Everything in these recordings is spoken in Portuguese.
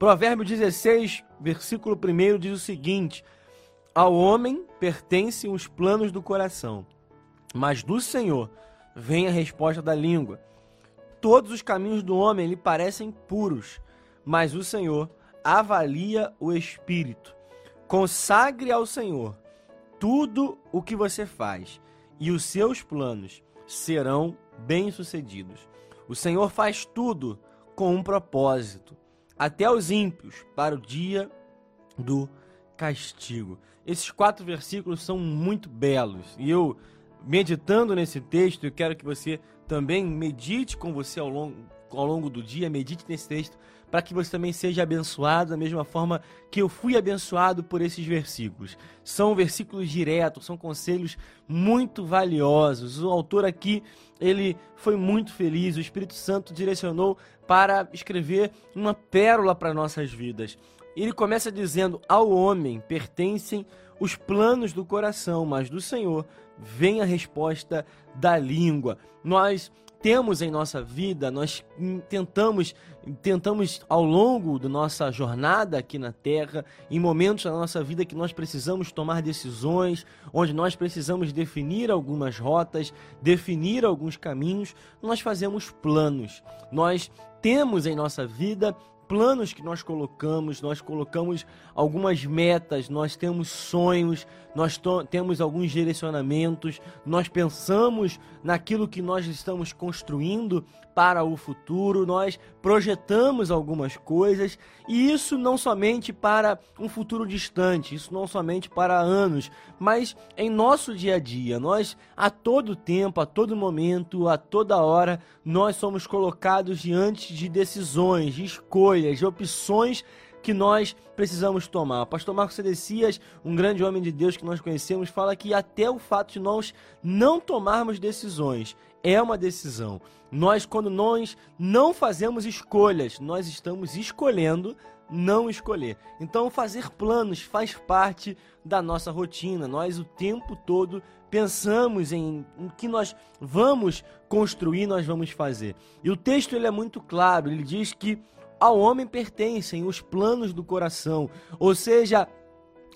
Provérbio 16, versículo 1 diz o seguinte: Ao homem pertencem os planos do coração, mas do Senhor vem a resposta da língua. Todos os caminhos do homem lhe parecem puros, mas o Senhor avalia o espírito. Consagre ao Senhor tudo o que você faz, e os seus planos serão bem-sucedidos. O Senhor faz tudo com um propósito até os ímpios para o dia do castigo. Esses quatro versículos são muito belos e eu, meditando nesse texto, eu quero que você também medite com você ao longo, ao longo do dia, medite nesse texto, para que você também seja abençoado da mesma forma que eu fui abençoado por esses versículos. São versículos diretos, são conselhos muito valiosos. O autor aqui, ele foi muito feliz, o Espírito Santo direcionou para escrever uma pérola para nossas vidas. Ele começa dizendo: Ao homem pertencem os planos do coração, mas do Senhor vem a resposta da língua. Nós temos em nossa vida, nós tentamos, tentamos ao longo da nossa jornada aqui na Terra, em momentos da nossa vida que nós precisamos tomar decisões, onde nós precisamos definir algumas rotas, definir alguns caminhos, nós fazemos planos. Nós temos em nossa vida planos que nós colocamos, nós colocamos algumas metas, nós temos sonhos, nós temos alguns direcionamentos, nós pensamos naquilo que nós estamos construindo para o futuro, nós projetamos algumas coisas e isso não somente para um futuro distante, isso não somente para anos, mas em nosso dia a dia. Nós a todo tempo, a todo momento, a toda hora, nós somos colocados diante de decisões, de escolhas, de opções que nós precisamos tomar. O pastor Marcos Celecias, um grande homem de Deus que nós conhecemos, fala que até o fato de nós não tomarmos decisões é uma decisão. Nós, quando nós não fazemos escolhas, nós estamos escolhendo não escolher. Então, fazer planos faz parte da nossa rotina. Nós, o tempo todo, pensamos em o que nós vamos construir, nós vamos fazer. E o texto ele é muito claro. Ele diz que ao homem pertencem os planos do coração, ou seja,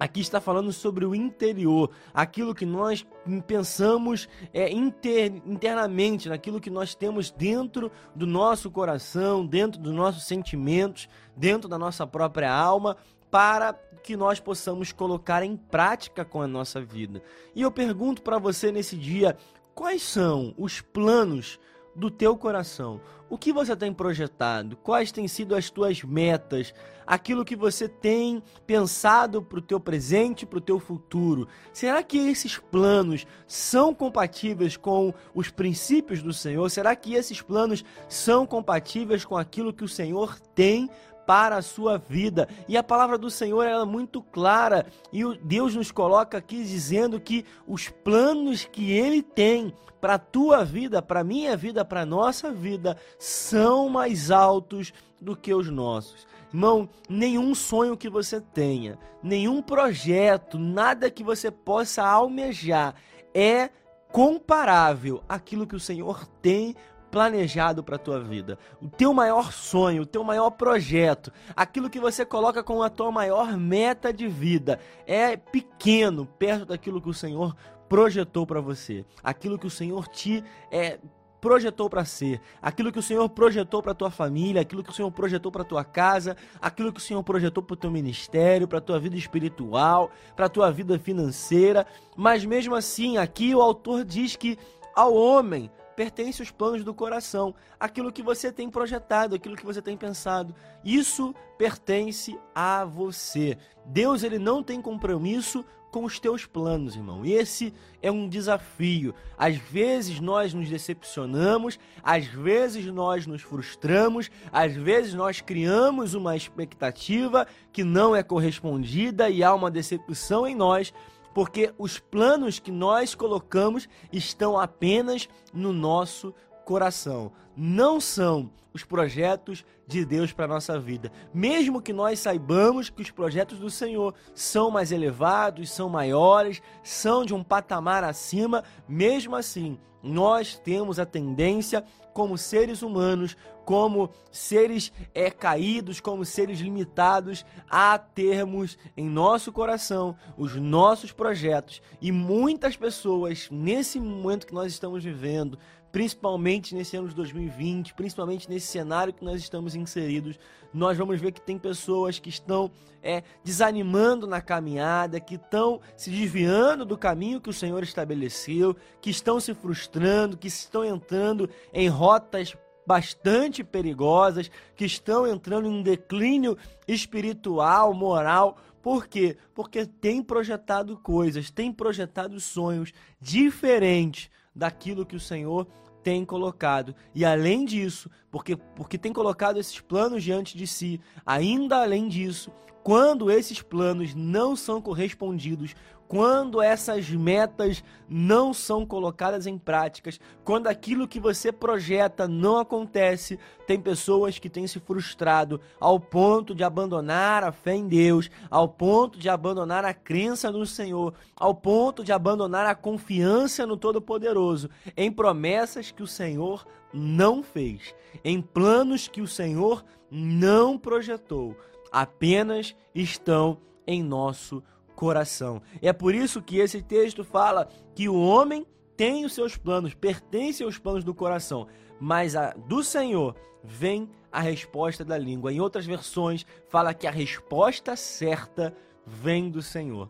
Aqui está falando sobre o interior, aquilo que nós pensamos é, inter, internamente, naquilo que nós temos dentro do nosso coração, dentro dos nossos sentimentos, dentro da nossa própria alma, para que nós possamos colocar em prática com a nossa vida. E eu pergunto para você nesse dia, quais são os planos do teu coração. O que você tem projetado? Quais têm sido as tuas metas? Aquilo que você tem pensado para o teu presente, para o teu futuro? Será que esses planos são compatíveis com os princípios do Senhor? Será que esses planos são compatíveis com aquilo que o Senhor tem para a sua vida. E a palavra do Senhor é muito clara e Deus nos coloca aqui dizendo que os planos que ele tem para a tua vida, para a minha vida, para a nossa vida, são mais altos do que os nossos. Irmão, nenhum sonho que você tenha, nenhum projeto, nada que você possa almejar é comparável àquilo que o Senhor tem planejado para a tua vida. O teu maior sonho, o teu maior projeto, aquilo que você coloca como a tua maior meta de vida é pequeno perto daquilo que o Senhor projetou para você. Aquilo que o Senhor te é, projetou para ser, aquilo que o Senhor projetou para tua família, aquilo que o Senhor projetou para tua casa, aquilo que o Senhor projetou para o teu ministério, para tua vida espiritual, para tua vida financeira. Mas mesmo assim, aqui o autor diz que ao homem pertence os planos do coração, aquilo que você tem projetado, aquilo que você tem pensado. Isso pertence a você. Deus ele não tem compromisso com os teus planos, irmão. Esse é um desafio. Às vezes nós nos decepcionamos, às vezes nós nos frustramos, às vezes nós criamos uma expectativa que não é correspondida e há uma decepção em nós, porque os planos que nós colocamos estão apenas no nosso coração. Não são os projetos de Deus para nossa vida. Mesmo que nós saibamos que os projetos do Senhor são mais elevados, são maiores, são de um patamar acima, mesmo assim, nós temos a tendência como seres humanos, como seres é, caídos, como seres limitados, a termos em nosso coração os nossos projetos. E muitas pessoas, nesse momento que nós estamos vivendo, principalmente nesse ano de 2020, principalmente nesse cenário que nós estamos inseridos, nós vamos ver que tem pessoas que estão é, desanimando na caminhada, que estão se desviando do caminho que o Senhor estabeleceu, que estão se frustrando, que estão entrando em rotas bastante perigosas, que estão entrando em um declínio espiritual, moral. Por quê? Porque tem projetado coisas, tem projetado sonhos diferentes daquilo que o Senhor tem colocado. E além disso, porque, porque tem colocado esses planos diante de si, ainda além disso, quando esses planos não são correspondidos, quando essas metas não são colocadas em práticas, quando aquilo que você projeta não acontece, tem pessoas que têm se frustrado ao ponto de abandonar a fé em Deus, ao ponto de abandonar a crença no Senhor, ao ponto de abandonar a confiança no Todo-Poderoso, em promessas que o Senhor não fez, em planos que o Senhor não projetou, apenas estão em nosso coração. É por isso que esse texto fala que o homem tem os seus planos, pertence aos planos do coração, mas a, do Senhor vem a resposta da língua. Em outras versões, fala que a resposta certa vem do Senhor.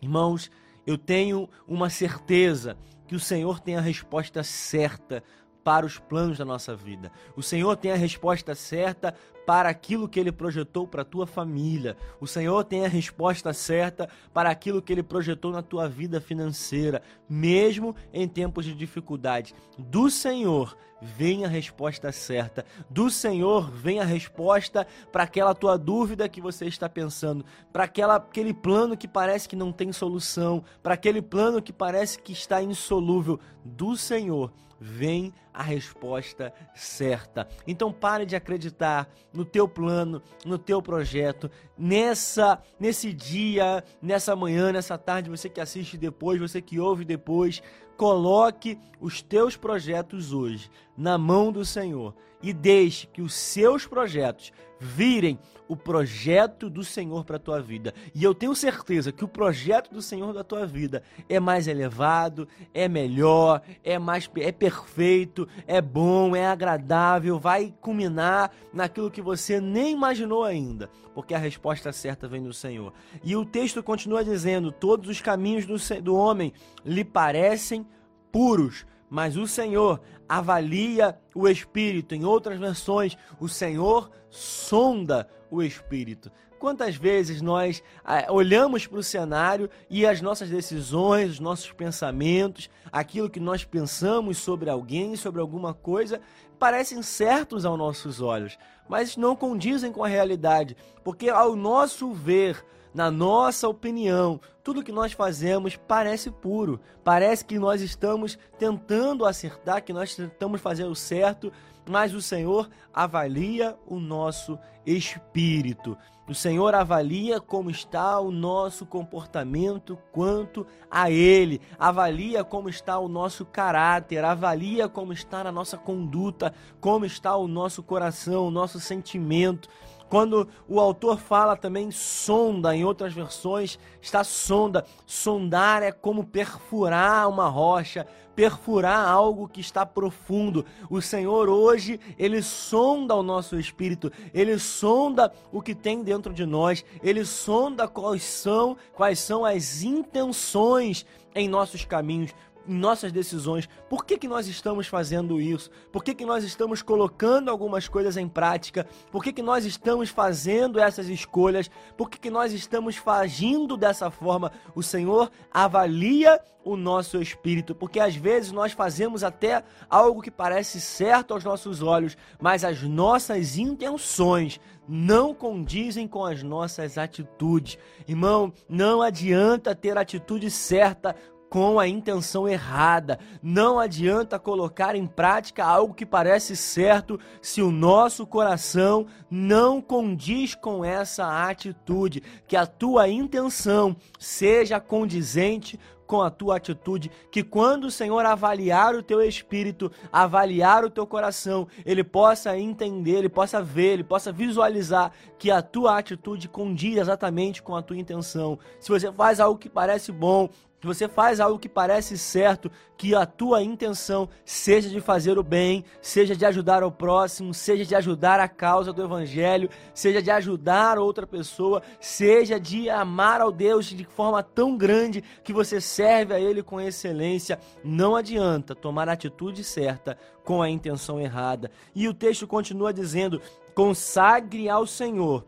Irmãos, eu tenho uma certeza que o Senhor tem a resposta certa para os planos da nossa vida. O Senhor tem a resposta certa para aquilo que ele projetou para a tua família. O Senhor tem a resposta certa para aquilo que ele projetou na tua vida financeira, mesmo em tempos de dificuldade. Do Senhor vem a resposta certa. Do Senhor vem a resposta para aquela tua dúvida que você está pensando, para aquele plano que parece que não tem solução, para aquele plano que parece que está insolúvel. Do Senhor vem a resposta certa. Então pare de acreditar no teu plano, no teu projeto, nessa nesse dia, nessa manhã, nessa tarde, você que assiste depois, você que ouve depois, coloque os teus projetos hoje na mão do Senhor e deixe que os seus projetos virem o projeto do Senhor para a tua vida. E eu tenho certeza que o projeto do Senhor da tua vida é mais elevado, é melhor, é mais é perfeito, é bom, é agradável, vai culminar naquilo que você nem imaginou ainda, porque a resposta certa vem do Senhor. E o texto continua dizendo: todos os caminhos do, do homem lhe parecem puros, mas o Senhor avalia o espírito. Em outras versões, o Senhor sonda o espírito. Quantas vezes nós ah, olhamos para o cenário e as nossas decisões, os nossos pensamentos, aquilo que nós pensamos sobre alguém, sobre alguma coisa, parecem certos aos nossos olhos, mas não condizem com a realidade, porque ao nosso ver, na nossa opinião, tudo que nós fazemos parece puro, parece que nós estamos tentando acertar, que nós tentamos fazer o certo, mas o Senhor avalia o nosso espírito. O Senhor avalia como está o nosso comportamento quanto a Ele, avalia como está o nosso caráter, avalia como está a nossa conduta, como está o nosso coração, o nosso sentimento. Quando o autor fala também sonda, em outras versões está sonda. Sondar é como perfurar uma rocha, perfurar algo que está profundo. O Senhor hoje, ele sonda o nosso espírito, ele sonda o que tem dentro de nós, ele sonda quais são, quais são as intenções em nossos caminhos em nossas decisões. Por que, que nós estamos fazendo isso? Por que, que nós estamos colocando algumas coisas em prática? Por que, que nós estamos fazendo essas escolhas? Por que, que nós estamos agindo dessa forma? O Senhor avalia o nosso espírito, porque às vezes nós fazemos até algo que parece certo aos nossos olhos, mas as nossas intenções não condizem com as nossas atitudes. Irmão, não adianta ter atitude certa com a intenção errada. Não adianta colocar em prática algo que parece certo se o nosso coração não condiz com essa atitude. Que a tua intenção seja condizente com a tua atitude, que quando o Senhor avaliar o teu espírito, avaliar o teu coração, ele possa entender, ele possa ver, ele possa visualizar que a tua atitude condiz exatamente com a tua intenção. Se você faz algo que parece bom, que você faz algo que parece certo, que a tua intenção seja de fazer o bem, seja de ajudar o próximo, seja de ajudar a causa do evangelho, seja de ajudar outra pessoa, seja de amar ao Deus de forma tão grande que você serve a ele com excelência. Não adianta tomar a atitude certa com a intenção errada. E o texto continua dizendo: consagre ao Senhor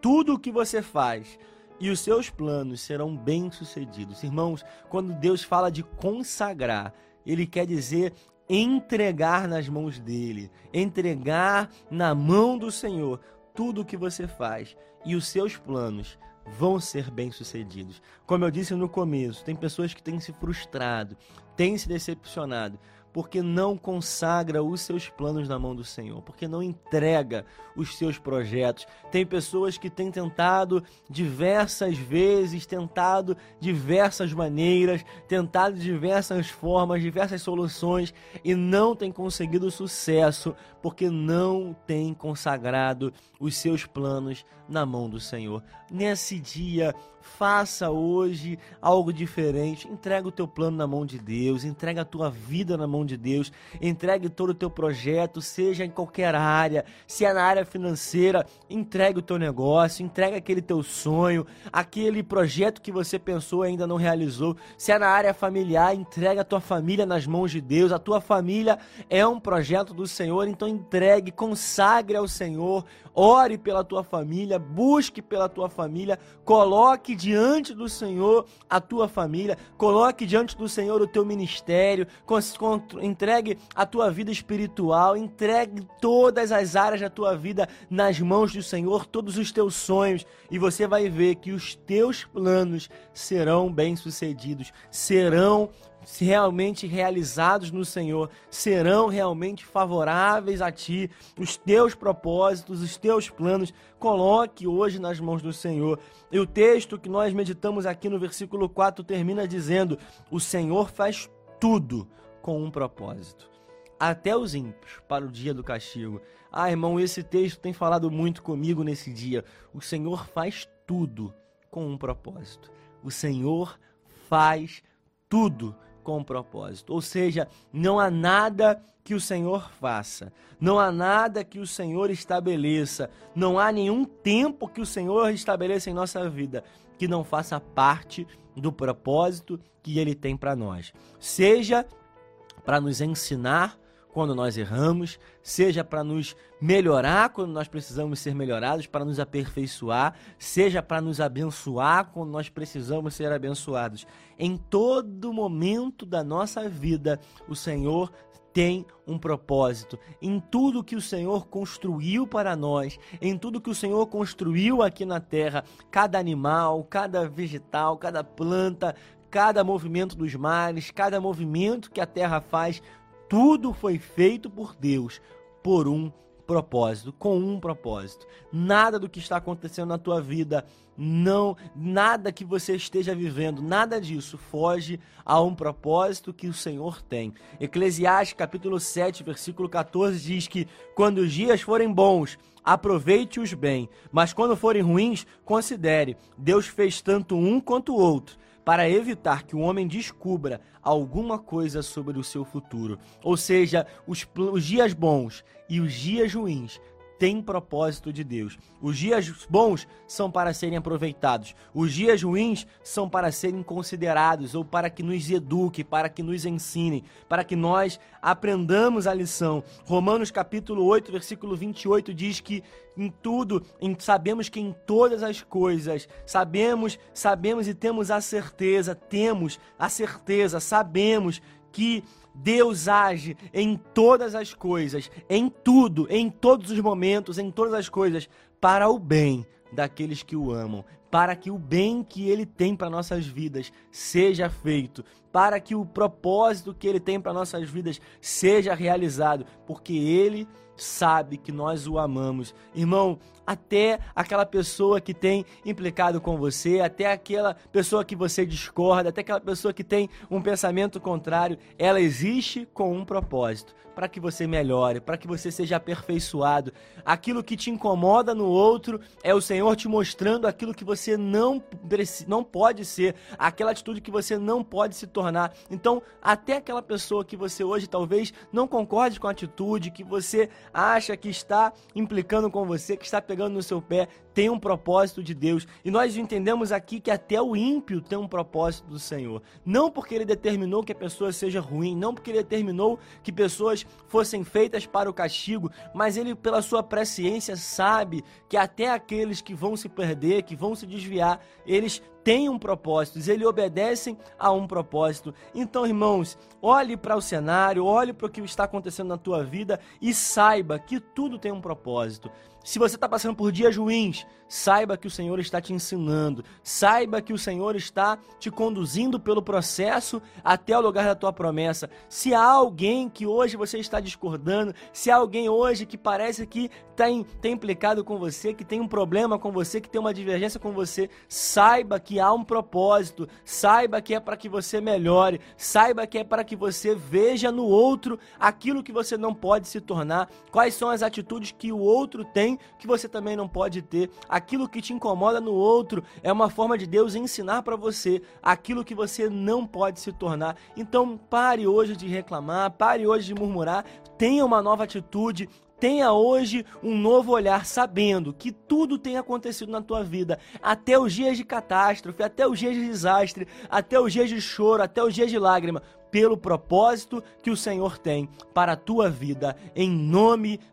tudo o que você faz e os seus planos serão bem-sucedidos. Irmãos, quando Deus fala de consagrar, ele quer dizer entregar nas mãos dele, entregar na mão do Senhor tudo o que você faz e os seus planos vão ser bem-sucedidos. Como eu disse no começo, tem pessoas que têm se frustrado, têm se decepcionado, porque não consagra os seus planos na mão do Senhor, porque não entrega os seus projetos. Tem pessoas que têm tentado diversas vezes, tentado diversas maneiras, tentado diversas formas, diversas soluções e não tem conseguido sucesso, porque não tem consagrado os seus planos na mão do Senhor. Nesse dia, faça hoje algo diferente. Entrega o teu plano na mão de Deus, entrega a tua vida na mão de Deus, entregue todo o teu projeto, seja em qualquer área, se é na área financeira, entregue o teu negócio, entregue aquele teu sonho, aquele projeto que você pensou e ainda não realizou. Se é na área familiar, entrega a tua família nas mãos de Deus. A tua família é um projeto do Senhor, então entregue, consagre ao Senhor, ore pela tua família, busque pela tua família, coloque diante do Senhor a tua família, coloque diante do Senhor o teu ministério, entregue a tua vida espiritual, entregue todas as áreas da tua vida nas mãos do Senhor, todos os teus sonhos, e você vai ver que os teus planos serão bem-sucedidos, serão realmente realizados no Senhor, serão realmente favoráveis a ti, os teus propósitos, os teus planos, coloque hoje nas mãos do Senhor. E o texto que nós meditamos aqui no versículo 4 termina dizendo: O Senhor faz tudo com um propósito, até os ímpios para o dia do castigo. Ah, irmão, esse texto tem falado muito comigo nesse dia. O Senhor faz tudo com um propósito. O Senhor faz tudo com propósito. Ou seja, não há nada que o Senhor faça, não há nada que o Senhor estabeleça, não há nenhum tempo que o Senhor estabeleça em nossa vida que não faça parte do propósito que ele tem para nós. Seja para nos ensinar quando nós erramos, seja para nos melhorar quando nós precisamos ser melhorados, para nos aperfeiçoar, seja para nos abençoar quando nós precisamos ser abençoados. Em todo momento da nossa vida, o Senhor tem um propósito. Em tudo que o Senhor construiu para nós, em tudo que o Senhor construiu aqui na terra, cada animal, cada vegetal, cada planta, cada movimento dos mares, cada movimento que a terra faz, tudo foi feito por Deus por um propósito, com um propósito. Nada do que está acontecendo na tua vida, não, nada que você esteja vivendo, nada disso foge a um propósito que o Senhor tem. Eclesiastes capítulo 7, versículo 14 diz que quando os dias forem bons, aproveite-os bem, mas quando forem ruins, considere, Deus fez tanto um quanto o outro para evitar que o homem descubra alguma coisa sobre o seu futuro. Ou seja, os, os dias bons e os dias ruins tem propósito de Deus. Os dias bons são para serem aproveitados, os dias ruins são para serem considerados ou para que nos eduque, para que nos ensinem, para que nós aprendamos a lição. Romanos capítulo 8, versículo 28 diz que em tudo, em, sabemos que em todas as coisas, sabemos, sabemos e temos a certeza, temos a certeza, sabemos que Deus age em todas as coisas, em tudo, em todos os momentos, em todas as coisas, para o bem daqueles que o amam, para que o bem que ele tem para nossas vidas seja feito, para que o propósito que ele tem para nossas vidas seja realizado, porque ele sabe que nós o amamos. Irmão, até aquela pessoa que tem implicado com você, até aquela pessoa que você discorda, até aquela pessoa que tem um pensamento contrário, ela existe com um propósito, para que você melhore, para que você seja aperfeiçoado. Aquilo que te incomoda no outro é o Senhor te mostrando aquilo que você não não pode ser, aquela atitude que você não pode se tornar. Então, até aquela pessoa que você hoje talvez não concorde com a atitude, que você acha que está implicando com você, que está pegando no seu pé, tem um propósito de Deus. E nós entendemos aqui que até o ímpio tem um propósito do Senhor. Não porque ele determinou que a pessoa seja ruim, não porque ele determinou que pessoas fossem feitas para o castigo, mas ele, pela sua presciência, sabe que até aqueles que vão se perder, que vão se desviar, eles têm um propósito, eles obedecem a um propósito. Então, irmãos, olhe para o cenário, olhe para o que está acontecendo na tua vida e saiba que tudo tem um propósito. Se você está passando por dias ruins, saiba que o Senhor está te ensinando, saiba que o Senhor está te conduzindo pelo processo até o lugar da tua promessa. Se há alguém que hoje você está discordando, se há alguém hoje que parece que tem implicado com você, que tem um problema com você, que tem uma divergência com você, saiba que há um propósito, saiba que é para que você melhore, saiba que é para que você veja no outro aquilo que você não pode se tornar, quais são as atitudes que o outro tem que você também não pode ter. Aquilo que te incomoda no outro é uma forma de Deus ensinar para você aquilo que você não pode se tornar. Então pare hoje de reclamar, pare hoje de murmurar, tenha uma nova atitude, Tenha hoje um novo olhar, sabendo que tudo tem acontecido na tua vida, até os dias de catástrofe, até os dias de desastre, até os dias de choro, até os dias de lágrima, pelo propósito que o Senhor tem para a tua vida, em nome